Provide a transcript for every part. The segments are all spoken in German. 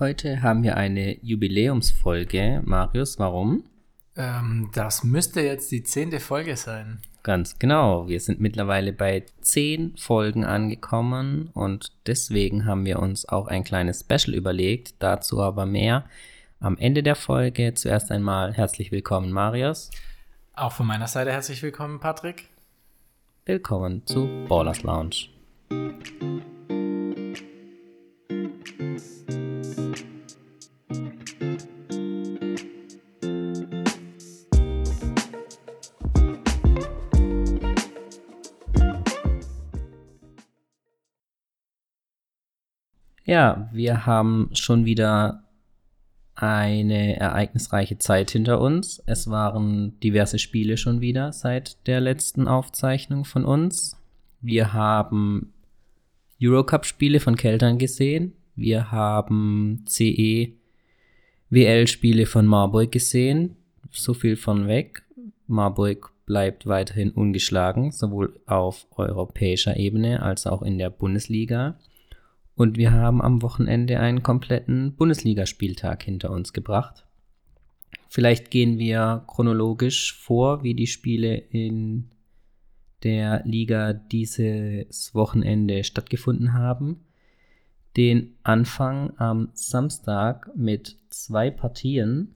Heute haben wir eine Jubiläumsfolge. Marius, warum? Ähm, das müsste jetzt die zehnte Folge sein. Ganz genau. Wir sind mittlerweile bei zehn Folgen angekommen und deswegen haben wir uns auch ein kleines Special überlegt. Dazu aber mehr am Ende der Folge. Zuerst einmal herzlich willkommen, Marius. Auch von meiner Seite herzlich willkommen, Patrick. Willkommen zu Ballers Lounge. Ja, wir haben schon wieder eine ereignisreiche Zeit hinter uns. Es waren diverse Spiele schon wieder seit der letzten Aufzeichnung von uns. Wir haben Eurocup-Spiele von Keltern gesehen. Wir haben CE WL-Spiele von Marburg gesehen. So viel von weg. Marburg bleibt weiterhin ungeschlagen, sowohl auf europäischer Ebene als auch in der Bundesliga. Und wir haben am Wochenende einen kompletten Bundesligaspieltag hinter uns gebracht. Vielleicht gehen wir chronologisch vor, wie die Spiele in der Liga dieses Wochenende stattgefunden haben. Den Anfang am Samstag mit zwei Partien.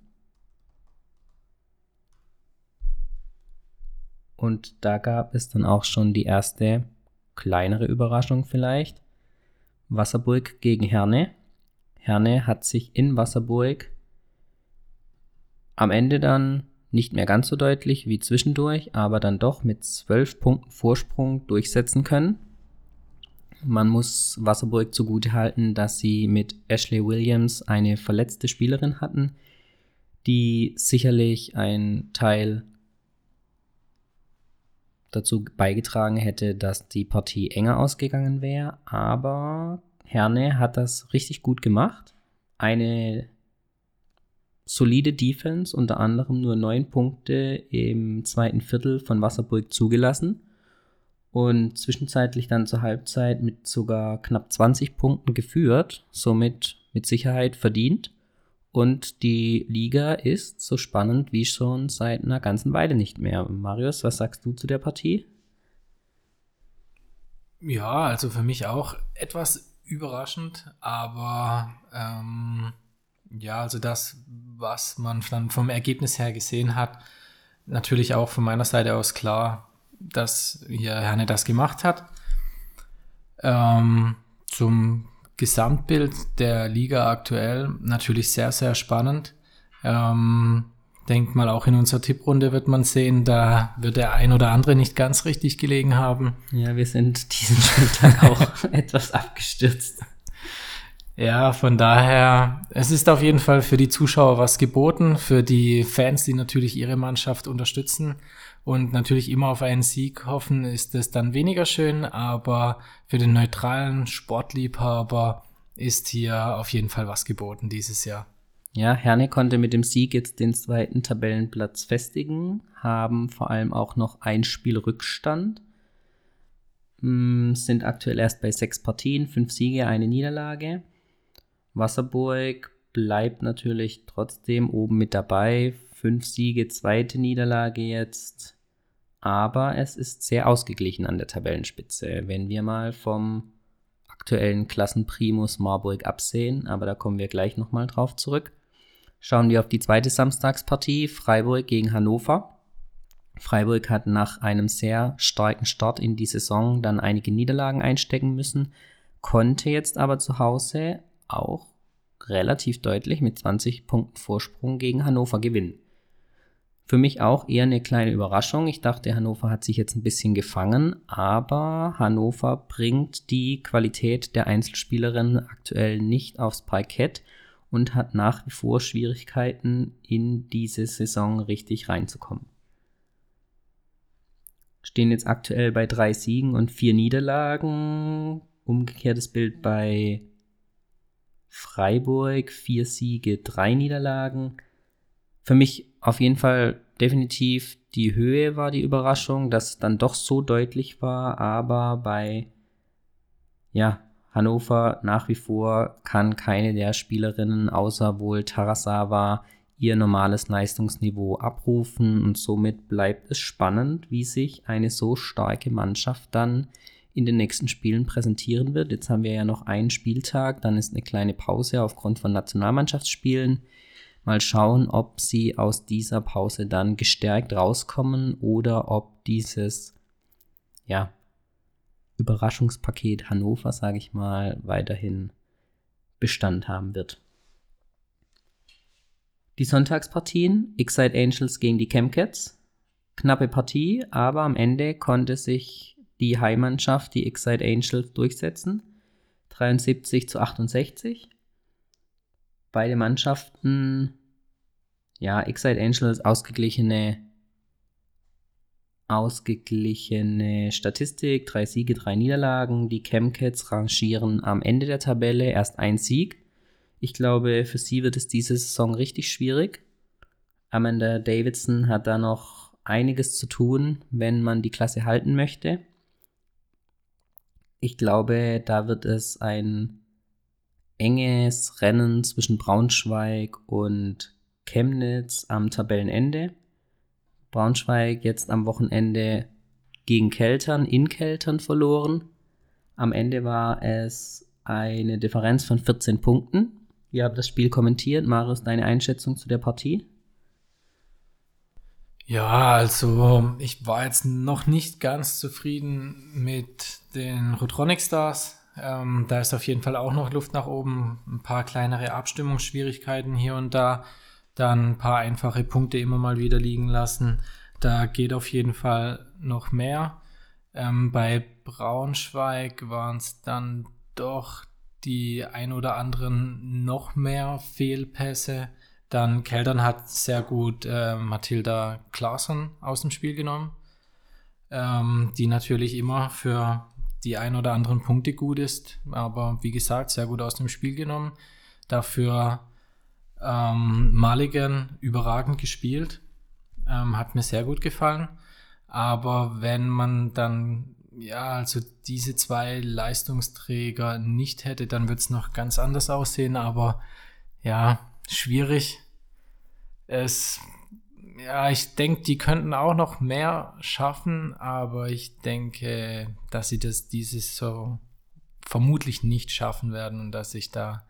Und da gab es dann auch schon die erste kleinere Überraschung vielleicht. Wasserburg gegen Herne. Herne hat sich in Wasserburg am Ende dann nicht mehr ganz so deutlich wie zwischendurch, aber dann doch mit zwölf Punkten Vorsprung durchsetzen können. Man muss Wasserburg zugutehalten, dass sie mit Ashley Williams eine verletzte Spielerin hatten, die sicherlich ein Teil dazu beigetragen hätte, dass die Partie enger ausgegangen wäre. Aber Herne hat das richtig gut gemacht. Eine solide Defense, unter anderem nur neun Punkte im zweiten Viertel von Wasserburg zugelassen und zwischenzeitlich dann zur Halbzeit mit sogar knapp 20 Punkten geführt, somit mit Sicherheit verdient. Und die Liga ist so spannend wie schon seit einer ganzen Weile nicht mehr. Marius, was sagst du zu der Partie? Ja, also für mich auch etwas überraschend, aber ähm, ja, also das, was man dann vom Ergebnis her gesehen hat, natürlich auch von meiner Seite aus klar, dass hier Herne das gemacht hat. Ähm, zum Gesamtbild der Liga aktuell natürlich sehr, sehr spannend. Ähm, denk mal, auch in unserer Tipprunde wird man sehen, da wird der ein oder andere nicht ganz richtig gelegen haben. Ja, wir sind diesen Spieltag auch etwas abgestürzt. Ja, von daher, es ist auf jeden Fall für die Zuschauer was geboten, für die Fans, die natürlich ihre Mannschaft unterstützen und natürlich immer auf einen Sieg hoffen, ist es dann weniger schön, aber für den neutralen Sportliebhaber ist hier auf jeden Fall was geboten dieses Jahr. Ja, Herne konnte mit dem Sieg jetzt den zweiten Tabellenplatz festigen, haben vor allem auch noch ein Spiel Rückstand, hm, sind aktuell erst bei sechs Partien, fünf Siege, eine Niederlage. Wasserburg bleibt natürlich trotzdem oben mit dabei, fünf Siege, zweite Niederlage jetzt. Aber es ist sehr ausgeglichen an der Tabellenspitze. Wenn wir mal vom aktuellen Klassenprimus Marburg absehen, aber da kommen wir gleich nochmal drauf zurück. Schauen wir auf die zweite Samstagspartie, Freiburg gegen Hannover. Freiburg hat nach einem sehr starken Start in die Saison dann einige Niederlagen einstecken müssen, konnte jetzt aber zu Hause auch relativ deutlich mit 20 Punkten Vorsprung gegen Hannover gewinnen. Für mich auch eher eine kleine Überraschung. Ich dachte, Hannover hat sich jetzt ein bisschen gefangen, aber Hannover bringt die Qualität der Einzelspielerin aktuell nicht aufs Parkett und hat nach wie vor Schwierigkeiten, in diese Saison richtig reinzukommen. Stehen jetzt aktuell bei drei Siegen und vier Niederlagen. Umgekehrtes Bild bei Freiburg, vier Siege, drei Niederlagen. Für mich auf jeden Fall definitiv die Höhe war die Überraschung, dass es dann doch so deutlich war, aber bei ja, Hannover nach wie vor kann keine der Spielerinnen außer wohl Tarasawa ihr normales Leistungsniveau abrufen und somit bleibt es spannend, wie sich eine so starke Mannschaft dann in den nächsten Spielen präsentieren wird. Jetzt haben wir ja noch einen Spieltag, dann ist eine kleine Pause aufgrund von Nationalmannschaftsspielen. Mal schauen, ob sie aus dieser Pause dann gestärkt rauskommen oder ob dieses ja, Überraschungspaket Hannover, sage ich mal, weiterhin Bestand haben wird. Die Sonntagspartien, Excite Angels gegen die Chemcats. Knappe Partie, aber am Ende konnte sich die Heimmannschaft, die Excite Angels, durchsetzen. 73 zu 68. Beide Mannschaften, ja, Excite Angels ausgeglichene ausgeglichene Statistik, drei Siege, drei Niederlagen. Die Chemcats rangieren am Ende der Tabelle erst ein Sieg. Ich glaube, für sie wird es diese Saison richtig schwierig. Amanda Davidson hat da noch einiges zu tun, wenn man die Klasse halten möchte. Ich glaube, da wird es ein enges Rennen zwischen Braunschweig und Chemnitz am Tabellenende. Braunschweig jetzt am Wochenende gegen Keltern in Keltern verloren. Am Ende war es eine Differenz von 14 Punkten. Ihr habt das Spiel kommentiert. Marius, deine Einschätzung zu der Partie? Ja, also ich war jetzt noch nicht ganz zufrieden mit den Rotronic Stars. Ähm, da ist auf jeden Fall auch noch Luft nach oben. Ein paar kleinere Abstimmungsschwierigkeiten hier und da. Dann ein paar einfache Punkte immer mal wieder liegen lassen. Da geht auf jeden Fall noch mehr. Ähm, bei Braunschweig waren es dann doch die ein oder anderen noch mehr Fehlpässe. Dann Keldern hat sehr gut äh, Mathilda Claesson aus dem Spiel genommen, ähm, die natürlich immer für die ein oder anderen Punkte gut ist, aber wie gesagt, sehr gut aus dem Spiel genommen. Dafür ähm, Mulligan überragend gespielt, ähm, hat mir sehr gut gefallen. Aber wenn man dann ja, also diese zwei Leistungsträger nicht hätte, dann wird es noch ganz anders aussehen, aber ja, schwierig. Es, ja, ich denke, die könnten auch noch mehr schaffen, aber ich denke, dass sie das dieses so vermutlich nicht schaffen werden und dass sich da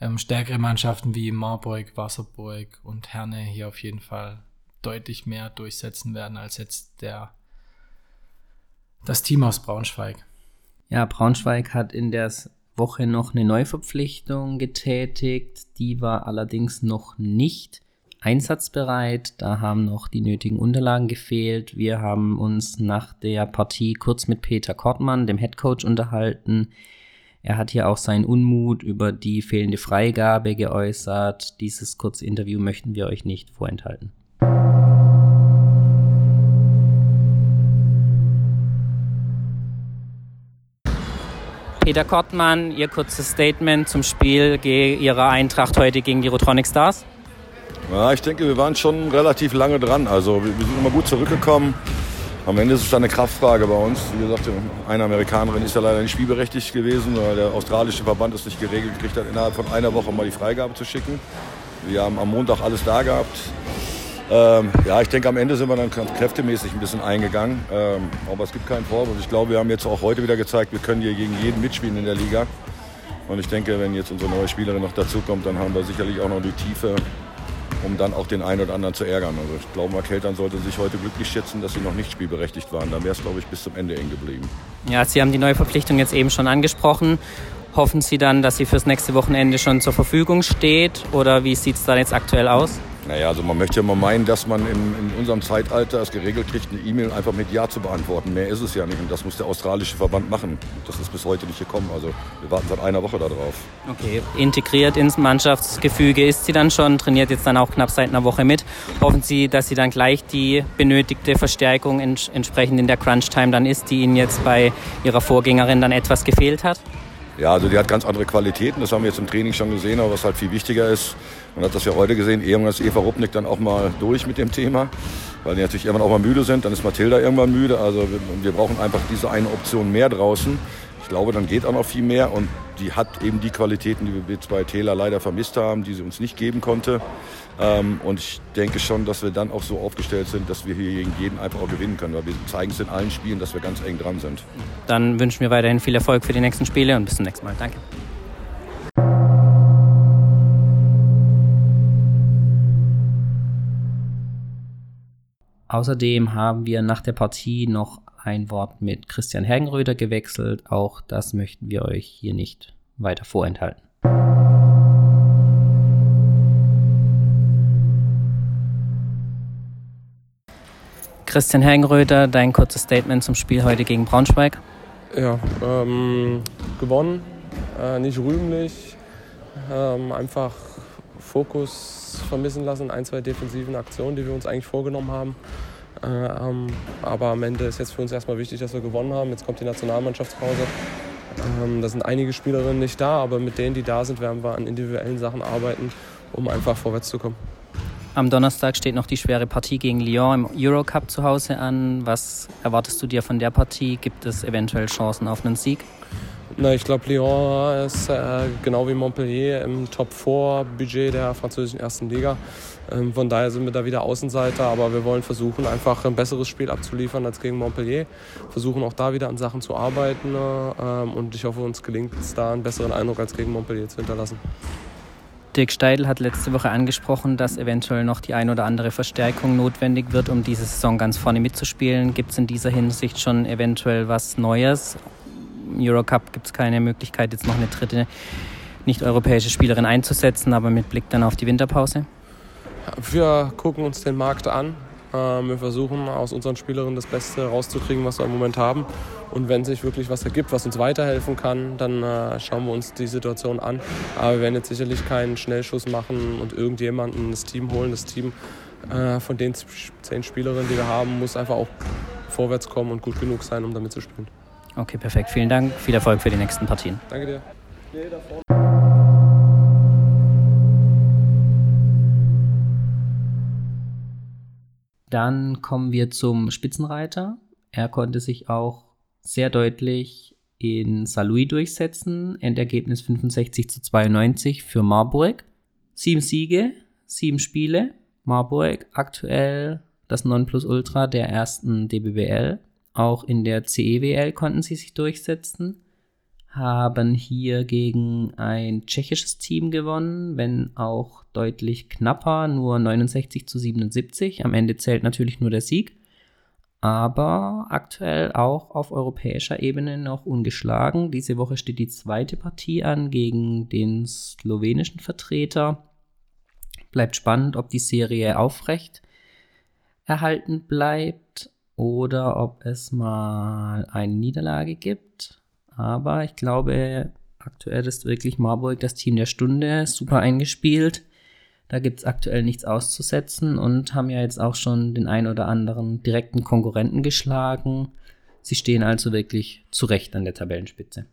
ähm, stärkere Mannschaften wie Marburg, Wasserburg und Herne hier auf jeden Fall deutlich mehr durchsetzen werden als jetzt der das Team aus Braunschweig. Ja, Braunschweig hat in der Woche noch eine Neuverpflichtung getätigt. Die war allerdings noch nicht einsatzbereit. Da haben noch die nötigen Unterlagen gefehlt. Wir haben uns nach der Partie kurz mit Peter Kortmann, dem Headcoach, unterhalten. Er hat hier auch seinen Unmut über die fehlende Freigabe geäußert. Dieses kurze Interview möchten wir euch nicht vorenthalten. Peter Kortmann, Ihr kurzes Statement zum Spiel Ihrer Eintracht heute gegen die Rotronic Stars. Ja, ich denke, wir waren schon relativ lange dran. Also wir, sind immer gut zurückgekommen. Am Ende ist es dann eine Kraftfrage bei uns. Wie gesagt, eine Amerikanerin ist ja leider nicht spielberechtigt gewesen, weil der australische Verband es nicht geregelt gekriegt hat, innerhalb von einer Woche mal die Freigabe zu schicken. Wir haben am Montag alles da gehabt. Ähm, ja, ich denke, am Ende sind wir dann kräftemäßig ein bisschen eingegangen. Ähm, aber es gibt keinen Vorwurf. Ich glaube, wir haben jetzt auch heute wieder gezeigt, wir können hier gegen jeden mitspielen in der Liga. Und ich denke, wenn jetzt unsere neue Spielerin noch dazukommt, dann haben wir sicherlich auch noch die Tiefe, um dann auch den einen oder anderen zu ärgern. Also ich glaube, Mark sollte sich heute glücklich schätzen, dass sie noch nicht spielberechtigt waren. Dann wäre es, glaube ich, bis zum Ende eng geblieben. Ja, Sie haben die neue Verpflichtung jetzt eben schon angesprochen. Hoffen Sie dann, dass sie fürs nächste Wochenende schon zur Verfügung steht? Oder wie sieht es da jetzt aktuell aus? Naja, also man möchte ja mal meinen, dass man in, in unserem Zeitalter es geregelt kriegt, eine E-Mail einfach mit Ja zu beantworten. Mehr ist es ja nicht und das muss der australische Verband machen. Das ist bis heute nicht gekommen. Also wir warten seit einer Woche darauf. Okay, integriert ins Mannschaftsgefüge ist sie dann schon, trainiert jetzt dann auch knapp seit einer Woche mit. Hoffen Sie, dass sie dann gleich die benötigte Verstärkung ents entsprechend in der Crunch-Time dann ist, die Ihnen jetzt bei Ihrer Vorgängerin dann etwas gefehlt hat? Ja, also die hat ganz andere Qualitäten, das haben wir jetzt im Training schon gesehen, aber was halt viel wichtiger ist, man hat das ja heute gesehen, irgendwann ist Eva Rupnik dann auch mal durch mit dem Thema, weil die natürlich irgendwann auch mal müde sind, dann ist Mathilda irgendwann müde, also wir, wir brauchen einfach diese eine Option mehr draußen. Ich glaube, dann geht auch noch viel mehr und die hat eben die Qualitäten, die wir bei Taylor leider vermisst haben, die sie uns nicht geben konnte. Ähm, und ich denke schon, dass wir dann auch so aufgestellt sind, dass wir hier gegen jeden einfach auch gewinnen können, weil wir zeigen es in allen Spielen, dass wir ganz eng dran sind. Dann wünschen wir weiterhin viel Erfolg für die nächsten Spiele und bis zum nächsten Mal. Danke. Außerdem haben wir nach der Partie noch ein Wort mit Christian Hergenröder gewechselt. Auch das möchten wir euch hier nicht weiter vorenthalten. Christian Hergenröder, dein kurzes Statement zum Spiel heute gegen Braunschweig. Ja, ähm, gewonnen, äh, nicht rühmlich, ähm, einfach Fokus vermissen lassen, ein, zwei defensiven Aktionen, die wir uns eigentlich vorgenommen haben. Äh, ähm, aber am Ende ist jetzt für uns erstmal wichtig, dass wir gewonnen haben. Jetzt kommt die Nationalmannschaftspause. Ähm, da sind einige Spielerinnen nicht da, aber mit denen, die da sind, werden wir an individuellen Sachen arbeiten, um einfach vorwärts zu kommen. Am Donnerstag steht noch die schwere Partie gegen Lyon im Eurocup zu Hause an. Was erwartest du dir von der Partie? Gibt es eventuell Chancen auf einen Sieg? Na, ich glaube, Lyon ist äh, genau wie Montpellier im Top-4-Budget der französischen ersten Liga. Ähm, von daher sind wir da wieder Außenseiter, aber wir wollen versuchen, einfach ein besseres Spiel abzuliefern als gegen Montpellier. Versuchen auch da wieder an Sachen zu arbeiten äh, und ich hoffe, uns gelingt es da einen besseren Eindruck als gegen Montpellier zu hinterlassen. Dirk Steidl hat letzte Woche angesprochen, dass eventuell noch die ein oder andere Verstärkung notwendig wird, um diese Saison ganz vorne mitzuspielen. Gibt es in dieser Hinsicht schon eventuell was Neues? Eurocup gibt es keine Möglichkeit, jetzt noch eine dritte nicht-europäische Spielerin einzusetzen, aber mit Blick dann auf die Winterpause? Wir gucken uns den Markt an. Ähm, wir versuchen aus unseren Spielerinnen das Beste rauszukriegen, was wir im Moment haben. Und wenn sich wirklich was ergibt, was uns weiterhelfen kann, dann äh, schauen wir uns die Situation an. Aber wir werden jetzt sicherlich keinen Schnellschuss machen und irgendjemanden ins Team holen. Das Team äh, von den zehn Spielerinnen, die wir haben, muss einfach auch vorwärts kommen und gut genug sein, um damit zu spielen. Okay, perfekt. Vielen Dank. Viel Erfolg für die nächsten Partien. Danke dir. Dann kommen wir zum Spitzenreiter. Er konnte sich auch sehr deutlich in Saarlouis durchsetzen. Endergebnis 65 zu 92 für Marburg. Sieben Siege, sieben Spiele. Marburg aktuell das Nonplusultra der ersten DBBL. Auch in der CEWL konnten sie sich durchsetzen, haben hier gegen ein tschechisches Team gewonnen, wenn auch deutlich knapper, nur 69 zu 77. Am Ende zählt natürlich nur der Sieg, aber aktuell auch auf europäischer Ebene noch ungeschlagen. Diese Woche steht die zweite Partie an gegen den slowenischen Vertreter. Bleibt spannend, ob die Serie aufrecht erhalten bleibt oder ob es mal eine Niederlage gibt. Aber ich glaube, aktuell ist wirklich Marburg das Team der Stunde, super eingespielt. Da gibt es aktuell nichts auszusetzen und haben ja jetzt auch schon den ein oder anderen direkten Konkurrenten geschlagen. Sie stehen also wirklich zurecht an der Tabellenspitze.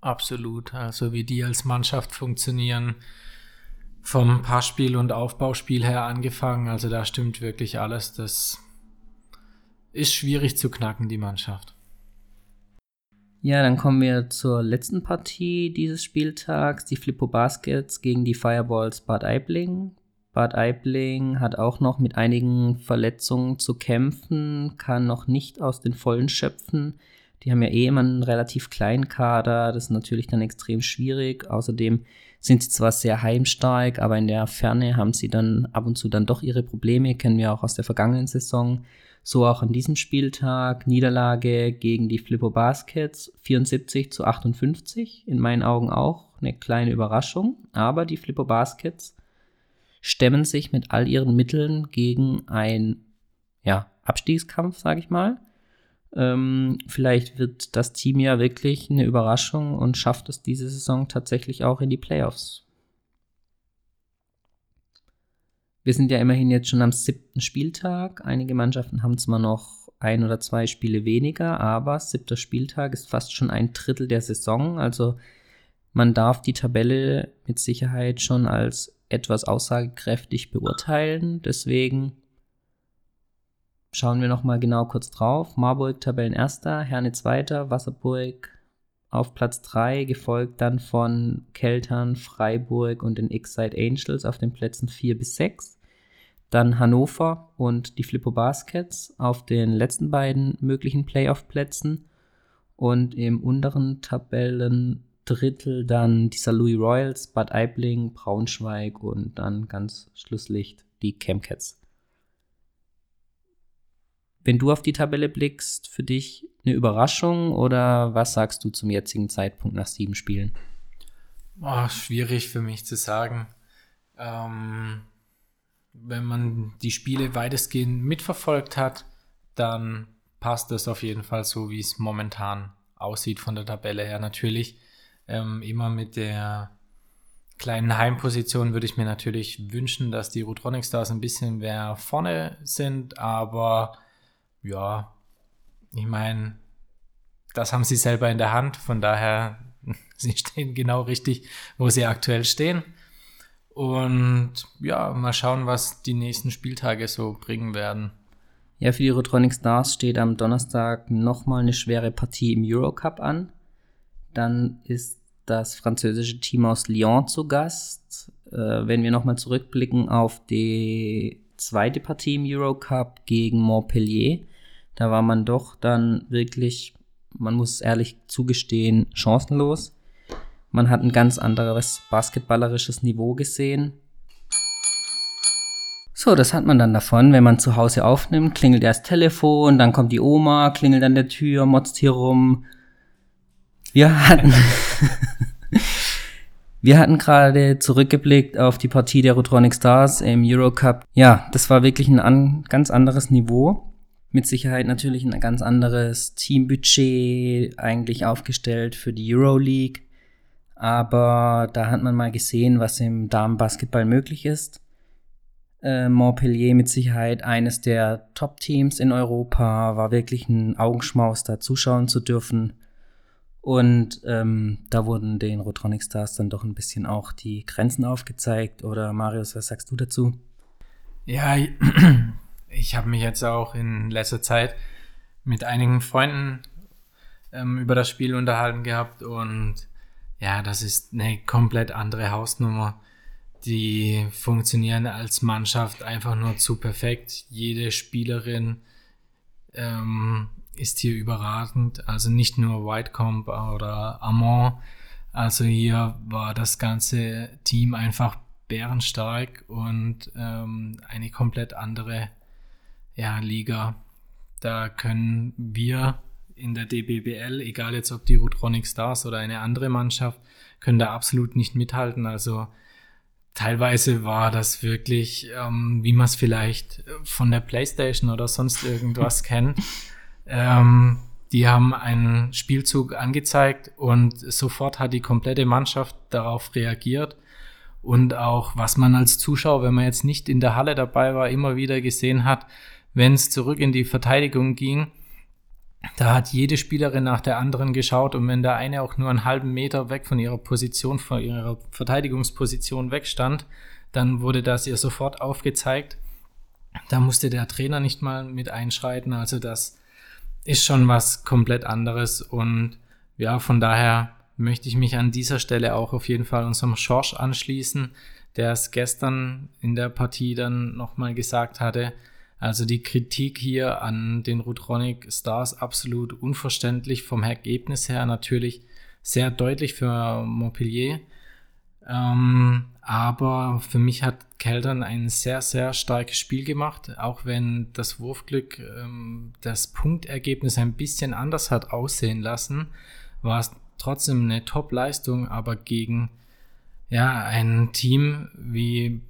Absolut. Also wie die als Mannschaft funktionieren, vom Passspiel und Aufbauspiel her angefangen. Also da stimmt wirklich alles. Das ist schwierig zu knacken, die Mannschaft. Ja, dann kommen wir zur letzten Partie dieses Spieltags, die Flippo Baskets gegen die Fireballs Bad Aibling. Bad Aibling hat auch noch mit einigen Verletzungen zu kämpfen, kann noch nicht aus den Vollen schöpfen. Die haben ja eh immer einen relativ kleinen Kader, das ist natürlich dann extrem schwierig. Außerdem sind sie zwar sehr heimstark, aber in der Ferne haben sie dann ab und zu dann doch ihre Probleme, kennen wir auch aus der vergangenen Saison. So auch an diesem Spieltag Niederlage gegen die Flippo Baskets 74 zu 58. In meinen Augen auch eine kleine Überraschung. Aber die Flippo Baskets stemmen sich mit all ihren Mitteln gegen ein ja, Abstiegskampf, sage ich mal. Ähm, vielleicht wird das Team ja wirklich eine Überraschung und schafft es diese Saison tatsächlich auch in die Playoffs. Wir sind ja immerhin jetzt schon am siebten Spieltag. Einige Mannschaften haben zwar noch ein oder zwei Spiele weniger, aber siebter Spieltag ist fast schon ein Drittel der Saison. Also man darf die Tabelle mit Sicherheit schon als etwas aussagekräftig beurteilen. Deswegen schauen wir noch mal genau kurz drauf. Marburg Tabellenerster, Herne Zweiter, Wasserburg auf Platz 3, gefolgt dann von Keltern, Freiburg und den X-Side Angels auf den Plätzen 4 bis 6. Dann Hannover und die Flippo Baskets auf den letzten beiden möglichen Playoff-Plätzen. Und im unteren Tabellendrittel dann die St. Louis Royals, Bad Aibling, Braunschweig und dann ganz schlusslich die Chemcats. Wenn du auf die Tabelle blickst, für dich eine Überraschung oder was sagst du zum jetzigen Zeitpunkt nach sieben Spielen? Oh, schwierig für mich zu sagen. Ähm, wenn man die Spiele weitestgehend mitverfolgt hat, dann passt das auf jeden Fall so, wie es momentan aussieht von der Tabelle her. Natürlich ähm, immer mit der kleinen Heimposition würde ich mir natürlich wünschen, dass die Rutronic Stars ein bisschen mehr vorne sind, aber ja, ich meine, das haben sie selber in der Hand, von daher, sie stehen genau richtig, wo sie aktuell stehen. Und ja, mal schauen, was die nächsten Spieltage so bringen werden. Ja, für die Rotronic Stars steht am Donnerstag nochmal eine schwere Partie im Eurocup an. Dann ist das französische Team aus Lyon zu Gast. Äh, wenn wir nochmal zurückblicken auf die zweite Partie im Eurocup gegen Montpellier, da war man doch dann wirklich, man muss ehrlich zugestehen, chancenlos. Man hat ein ganz anderes basketballerisches Niveau gesehen. So, das hat man dann davon, wenn man zu Hause aufnimmt, klingelt erst Telefon, dann kommt die Oma, klingelt an der Tür, motzt hier rum. Wir hatten, wir hatten gerade zurückgeblickt auf die Partie der Rotronic Stars im Eurocup. Ja, das war wirklich ein an, ganz anderes Niveau mit Sicherheit natürlich ein ganz anderes Teambudget eigentlich aufgestellt für die Euroleague. Aber da hat man mal gesehen, was im Damenbasketball möglich ist. Äh, Montpellier mit Sicherheit eines der Top-Teams in Europa, war wirklich ein Augenschmaus, da zuschauen zu dürfen. Und ähm, da wurden den Rotronic Stars dann doch ein bisschen auch die Grenzen aufgezeigt. Oder Marius, was sagst du dazu? Ja, ich habe mich jetzt auch in letzter Zeit mit einigen Freunden ähm, über das Spiel unterhalten gehabt und ja, das ist eine komplett andere Hausnummer. Die funktionieren als Mannschaft einfach nur zu perfekt. Jede Spielerin ähm, ist hier überragend. Also nicht nur Whitecomb oder Amon. Also hier war das ganze Team einfach bärenstark und ähm, eine komplett andere ja, Liga. Da können wir in der DBBL, egal jetzt ob die Rotronic Stars oder eine andere Mannschaft, können da absolut nicht mithalten. Also teilweise war das wirklich, ähm, wie man es vielleicht von der PlayStation oder sonst irgendwas kennt. Ähm, die haben einen Spielzug angezeigt und sofort hat die komplette Mannschaft darauf reagiert. Und auch, was man als Zuschauer, wenn man jetzt nicht in der Halle dabei war, immer wieder gesehen hat, wenn es zurück in die Verteidigung ging, da hat jede Spielerin nach der anderen geschaut und wenn der eine auch nur einen halben Meter weg von ihrer Position, von ihrer Verteidigungsposition wegstand, dann wurde das ihr sofort aufgezeigt. Da musste der Trainer nicht mal mit einschreiten. Also das ist schon was komplett anderes und ja, von daher möchte ich mich an dieser Stelle auch auf jeden Fall unserem Schorsch anschließen, der es gestern in der Partie dann nochmal gesagt hatte, also die Kritik hier an den Rutronic Stars absolut unverständlich vom Ergebnis her natürlich sehr deutlich für Montpellier. Ähm, aber für mich hat Keltern ein sehr, sehr starkes Spiel gemacht, auch wenn das Wurfglück ähm, das Punktergebnis ein bisschen anders hat aussehen lassen, war es trotzdem eine Top-Leistung, aber gegen ja, ein Team wie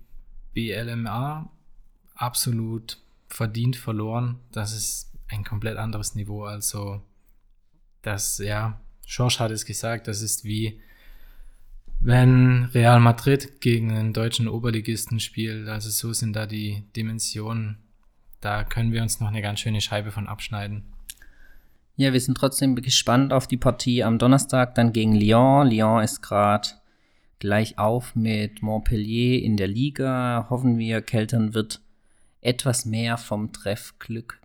BLMA absolut verdient verloren. Das ist ein komplett anderes Niveau. Also, das, ja, Schorsch hat es gesagt, das ist wie wenn Real Madrid gegen einen deutschen Oberligisten spielt. Also so sind da die Dimensionen. Da können wir uns noch eine ganz schöne Scheibe von abschneiden. Ja, wir sind trotzdem gespannt auf die Partie am Donnerstag dann gegen Lyon. Lyon ist gerade gleich auf mit Montpellier in der Liga. Hoffen wir, Keltern wird etwas mehr vom Treffglück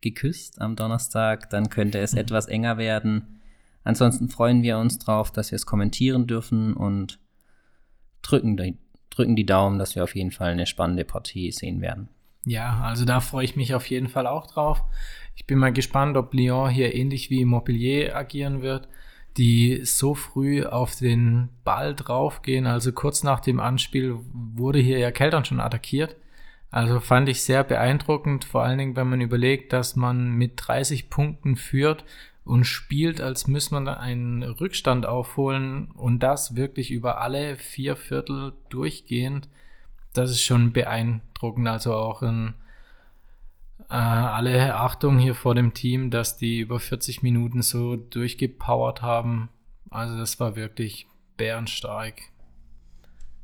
geküsst am Donnerstag, dann könnte es mhm. etwas enger werden. Ansonsten freuen wir uns drauf, dass wir es kommentieren dürfen und drücken die, drücken die Daumen, dass wir auf jeden Fall eine spannende Partie sehen werden. Ja, also da freue ich mich auf jeden Fall auch drauf. Ich bin mal gespannt, ob Lyon hier ähnlich wie Montpellier agieren wird, die so früh auf den Ball draufgehen. Also kurz nach dem Anspiel wurde hier ja Keltern schon attackiert. Also fand ich sehr beeindruckend, vor allen Dingen, wenn man überlegt, dass man mit 30 Punkten führt und spielt, als müsste man einen Rückstand aufholen und das wirklich über alle vier Viertel durchgehend. Das ist schon beeindruckend. Also auch in äh, alle Achtung hier vor dem Team, dass die über 40 Minuten so durchgepowert haben. Also das war wirklich bärenstark.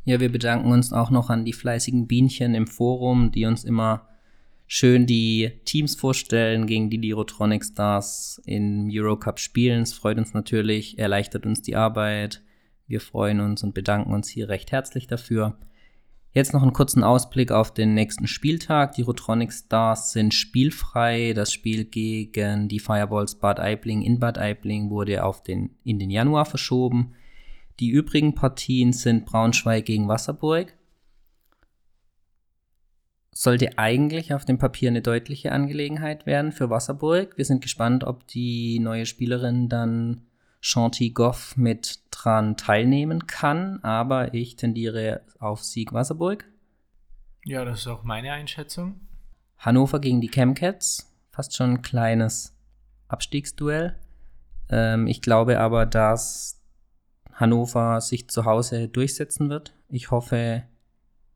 Ja, wir bedanken uns auch noch an die fleißigen Bienchen im Forum, die uns immer schön die Teams vorstellen, gegen die die Rotronic Stars im Eurocup spielen. Es freut uns natürlich, erleichtert uns die Arbeit. Wir freuen uns und bedanken uns hier recht herzlich dafür. Jetzt noch einen kurzen Ausblick auf den nächsten Spieltag. Die Rotronic Stars sind spielfrei. Das Spiel gegen die Fireballs Bad Aibling in Bad Aibling wurde auf den, in den Januar verschoben. Die übrigen Partien sind Braunschweig gegen Wasserburg. Sollte eigentlich auf dem Papier eine deutliche Angelegenheit werden für Wasserburg. Wir sind gespannt, ob die neue Spielerin dann Chanty Goff mit dran teilnehmen kann, aber ich tendiere auf Sieg Wasserburg. Ja, das ist auch meine Einschätzung. Hannover gegen die Chemcats, fast schon ein kleines Abstiegsduell. Ähm, ich glaube aber, dass Hannover sich zu Hause durchsetzen wird. Ich hoffe,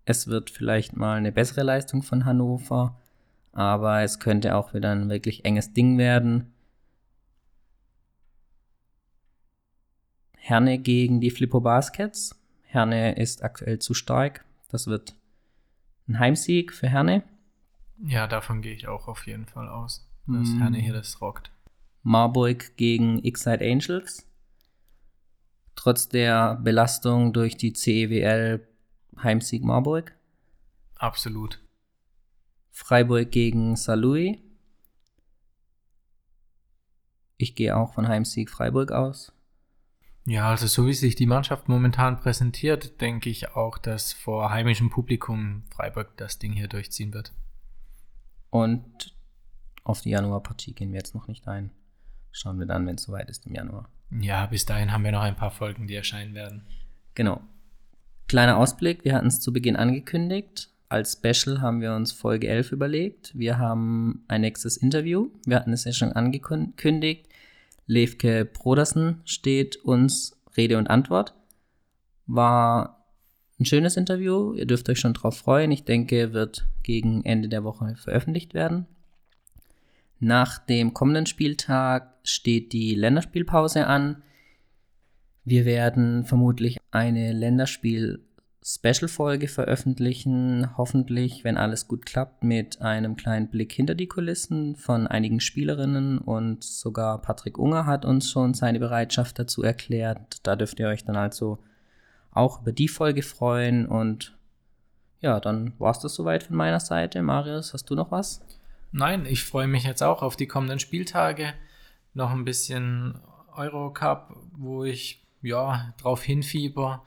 es wird vielleicht mal eine bessere Leistung von Hannover, aber es könnte auch wieder ein wirklich enges Ding werden. Herne gegen die Flippo Baskets. Herne ist aktuell zu stark. Das wird ein Heimsieg für Herne. Ja, davon gehe ich auch auf jeden Fall aus, dass mm. Herne hier das rockt. Marburg gegen X-Side Angels. Trotz der Belastung durch die CEWL Heimsieg Marburg. Absolut. Freiburg gegen Saarlouis. Ich gehe auch von Heimsieg Freiburg aus. Ja, also so wie sich die Mannschaft momentan präsentiert, denke ich auch, dass vor heimischem Publikum Freiburg das Ding hier durchziehen wird. Und auf die Januarpartie gehen wir jetzt noch nicht ein. Schauen wir dann, wenn es soweit ist im Januar. Ja, bis dahin haben wir noch ein paar Folgen, die erscheinen werden. Genau. Kleiner Ausblick, wir hatten es zu Beginn angekündigt. Als Special haben wir uns Folge 11 überlegt. Wir haben ein nächstes Interview. Wir hatten es ja schon angekündigt. Levke Brodersen steht uns Rede und Antwort. War ein schönes Interview. Ihr dürft euch schon drauf freuen. Ich denke, wird gegen Ende der Woche veröffentlicht werden. Nach dem kommenden Spieltag steht die Länderspielpause an. Wir werden vermutlich eine Länderspiel Special-Folge veröffentlichen, hoffentlich, wenn alles gut klappt, mit einem kleinen Blick hinter die Kulissen von einigen Spielerinnen und sogar Patrick Unger hat uns schon seine Bereitschaft dazu erklärt. Da dürft ihr euch dann also auch über die Folge freuen und ja, dann war es das soweit von meiner Seite. Marius, hast du noch was? Nein, ich freue mich jetzt auch auf die kommenden Spieltage. Noch ein bisschen Eurocup, wo ich ja drauf hinfieber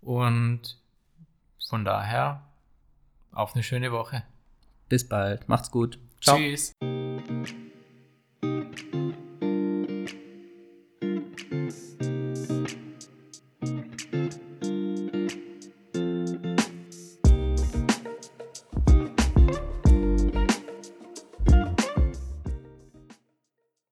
und von daher auf eine schöne Woche. Bis bald. Macht's gut. Ciao. Tschüss.